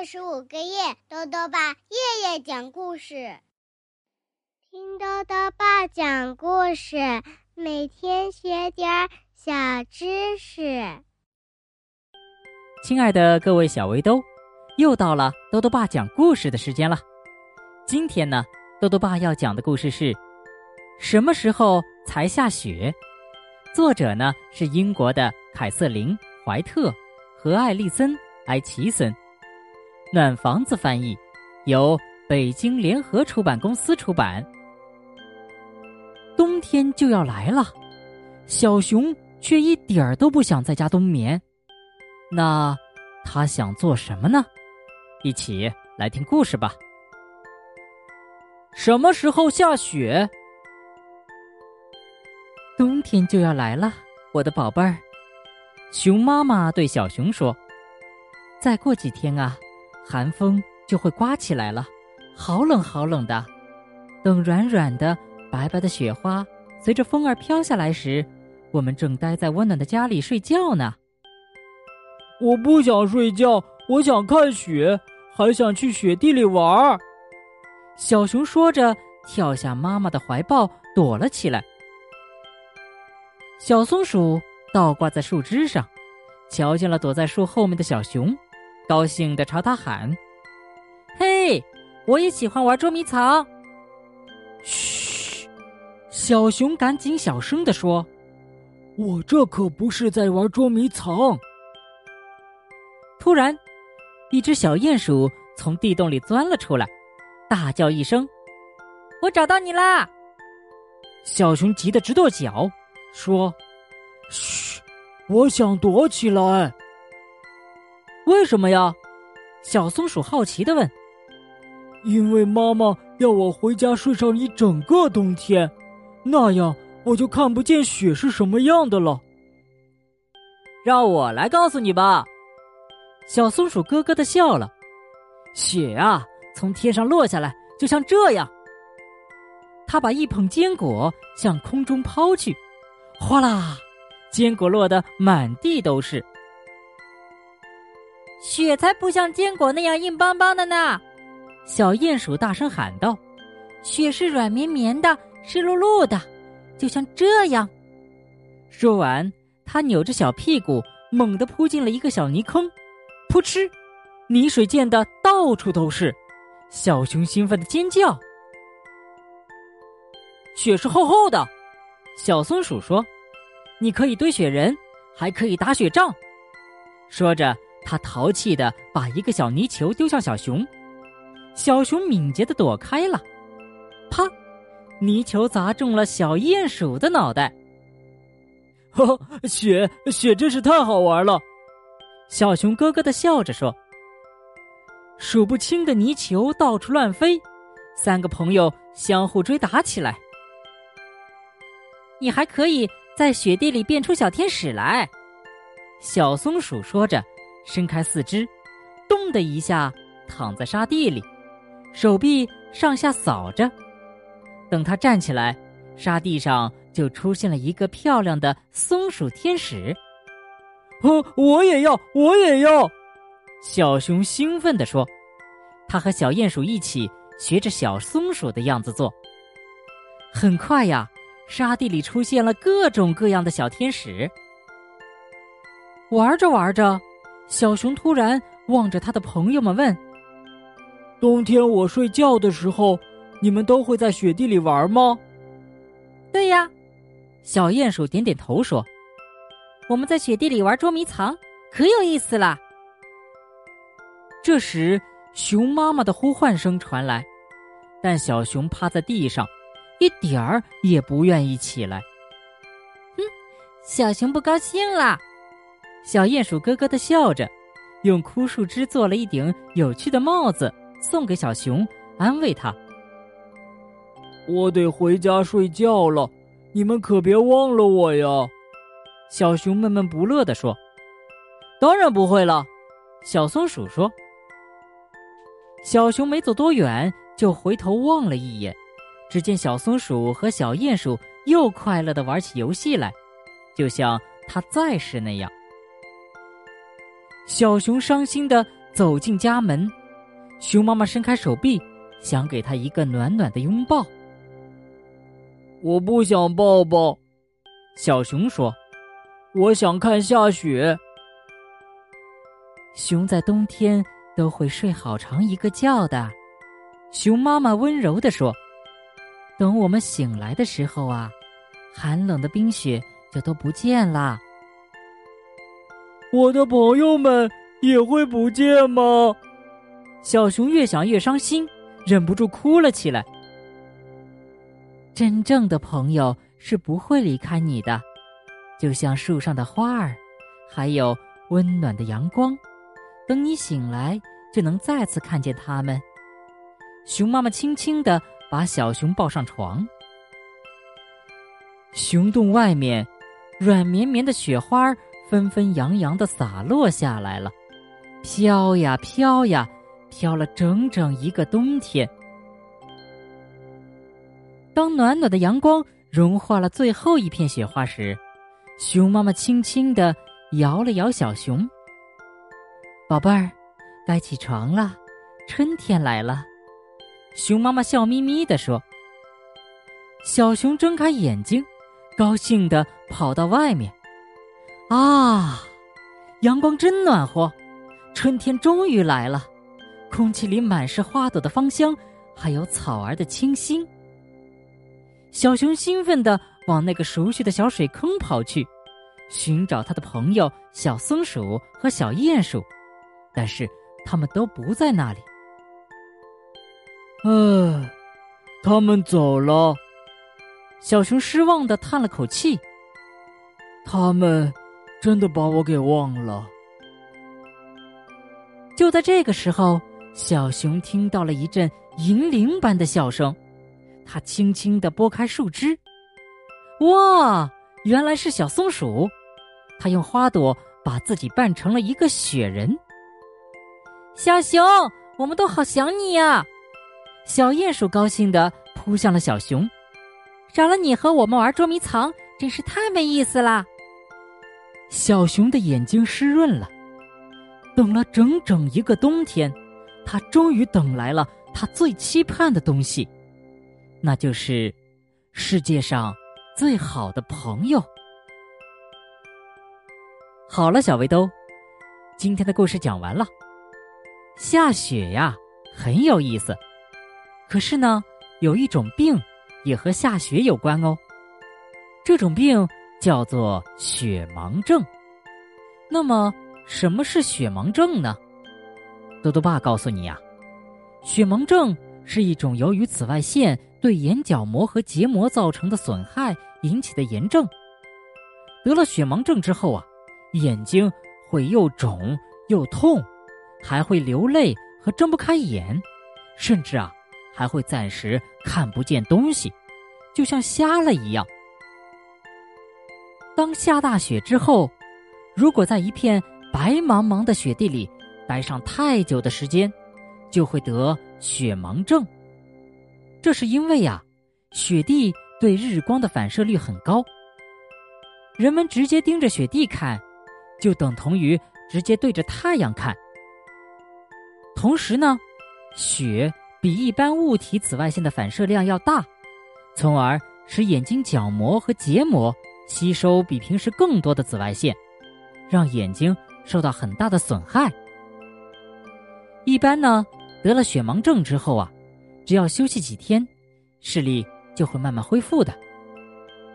二十五个月，豆豆爸夜夜讲故事，听豆豆爸讲故事，每天学点小知识。亲爱的各位小围兜，又到了豆豆爸讲故事的时间了。今天呢，豆豆爸要讲的故事是：什么时候才下雪？作者呢是英国的凯瑟琳·怀特和艾丽森·埃奇森。暖房子翻译，由北京联合出版公司出版。冬天就要来了，小熊却一点儿都不想在家冬眠。那他想做什么呢？一起来听故事吧。什么时候下雪？冬天就要来了，我的宝贝儿。熊妈妈对小熊说：“再过几天啊。”寒风就会刮起来了，好冷好冷的。等软软的、白白的雪花随着风儿飘下来时，我们正待在温暖的家里睡觉呢。我不想睡觉，我想看雪，还想去雪地里玩儿。小熊说着，跳下妈妈的怀抱，躲了起来。小松鼠倒挂在树枝上，瞧见了躲在树后面的小熊。高兴的朝他喊：“嘿，我也喜欢玩捉迷藏。”嘘，小熊赶紧小声的说：“我这可不是在玩捉迷藏。”突然，一只小鼹鼠从地洞里钻了出来，大叫一声：“我找到你啦！”小熊急得直跺脚，说：“嘘，我想躲起来。”为什么呀？小松鼠好奇的问。“因为妈妈要我回家睡上一整个冬天，那样我就看不见雪是什么样的了。”让我来告诉你吧。小松鼠咯咯的笑了。雪啊，从天上落下来，就像这样。他把一捧坚果向空中抛去，哗啦，坚果落得满地都是。雪才不像坚果那样硬邦邦的呢！小鼹鼠大声喊道：“雪是软绵绵的，湿漉漉的，就像这样。”说完，他扭着小屁股，猛地扑进了一个小泥坑，扑哧，泥水溅得到处都是。小熊兴奋的尖叫：“雪是厚厚的！”小松鼠说：“你可以堆雪人，还可以打雪仗。”说着。他淘气的把一个小泥球丢向小熊，小熊敏捷的躲开了，啪，泥球砸中了小鼹鼠的脑袋。呵，雪雪真是太好玩了，小熊咯咯的笑着说。数不清的泥球到处乱飞，三个朋友相互追打起来。你还可以在雪地里变出小天使来，小松鼠说着。伸开四肢，咚的一下躺在沙地里，手臂上下扫着。等他站起来，沙地上就出现了一个漂亮的松鼠天使。哦，我也要，我也要！小熊兴奋地说。他和小鼹鼠一起学着小松鼠的样子做。很快呀，沙地里出现了各种各样的小天使。玩着玩着。小熊突然望着他的朋友们问：“冬天我睡觉的时候，你们都会在雪地里玩吗？”“对呀。”小鼹鼠点点头说：“我们在雪地里玩捉迷藏，可有意思了。”这时，熊妈妈的呼唤声传来，但小熊趴在地上，一点儿也不愿意起来。哼，小熊不高兴了。小鼹鼠咯咯的笑着，用枯树枝做了一顶有趣的帽子，送给小熊，安慰他：“我得回家睡觉了，你们可别忘了我呀。”小熊闷闷不乐地说：“当然不会了。”小松鼠说。小熊没走多远，就回头望了一眼，只见小松鼠和小鼹鼠又快乐的玩起游戏来，就像它在时那样。小熊伤心的走进家门，熊妈妈伸开手臂，想给他一个暖暖的拥抱。我不想抱抱，小熊说：“我想看下雪。”熊在冬天都会睡好长一个觉的，熊妈妈温柔地说：“等我们醒来的时候啊，寒冷的冰雪就都不见了。我的朋友们也会不见吗？”小熊越想越伤心，忍不住哭了起来。真正的朋友是不会离开你的，就像树上的花儿，还有温暖的阳光。等你醒来，就能再次看见他们。熊妈妈轻轻的把小熊抱上床。熊洞外面，软绵绵的雪花儿纷纷扬扬的洒落下来了，飘呀飘呀，飘了整整一个冬天。当暖暖的阳光融化了最后一片雪花时，熊妈妈轻轻的摇了摇小熊。宝贝儿，该起床了，春天来了。熊妈妈笑眯眯的说。小熊睁开眼睛，高兴的跑到外面。啊，阳光真暖和，春天终于来了，空气里满是花朵的芳香，还有草儿的清新。小熊兴奋地往那个熟悉的小水坑跑去，寻找他的朋友小松鼠和小鼹鼠，但是他们都不在那里。唉，他们走了。小熊失望地叹了口气。他们真的把我给忘了。就在这个时候，小熊听到了一阵银铃般的笑声。他轻轻的拨开树枝，哇，原来是小松鼠。它用花朵把自己扮成了一个雪人。小熊，我们都好想你呀！小鼹鼠高兴的扑向了小熊。少了你和我们玩捉迷藏，真是太没意思啦。小熊的眼睛湿润了。等了整整一个冬天，他终于等来了他最期盼的东西。那就是世界上最好的朋友。好了，小围兜，今天的故事讲完了。下雪呀，很有意思。可是呢，有一种病也和下雪有关哦。这种病叫做雪盲症。那么，什么是雪盲症呢？多多爸告诉你呀，雪盲症是一种由于紫外线。对眼角膜和结膜造成的损害引起的炎症。得了雪盲症之后啊，眼睛会又肿又痛，还会流泪和睁不开眼，甚至啊还会暂时看不见东西，就像瞎了一样。当下大雪之后，如果在一片白茫茫的雪地里待上太久的时间，就会得雪盲症。这是因为呀，雪地对日光的反射率很高。人们直接盯着雪地看，就等同于直接对着太阳看。同时呢，雪比一般物体紫外线的反射量要大，从而使眼睛角膜和结膜吸收比平时更多的紫外线，让眼睛受到很大的损害。一般呢，得了雪盲症之后啊。只要休息几天，视力就会慢慢恢复的。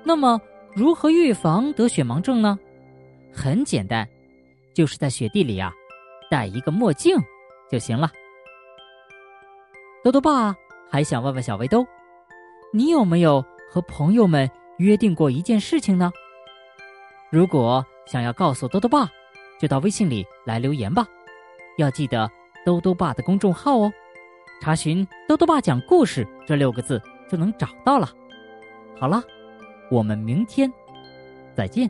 那么，如何预防得雪盲症呢？很简单，就是在雪地里啊，戴一个墨镜就行了。豆豆爸还想问问小围兜，你有没有和朋友们约定过一件事情呢？如果想要告诉豆豆爸，就到微信里来留言吧。要记得豆豆爸的公众号哦。查询“豆豆爸讲故事”这六个字就能找到了。好了，我们明天再见。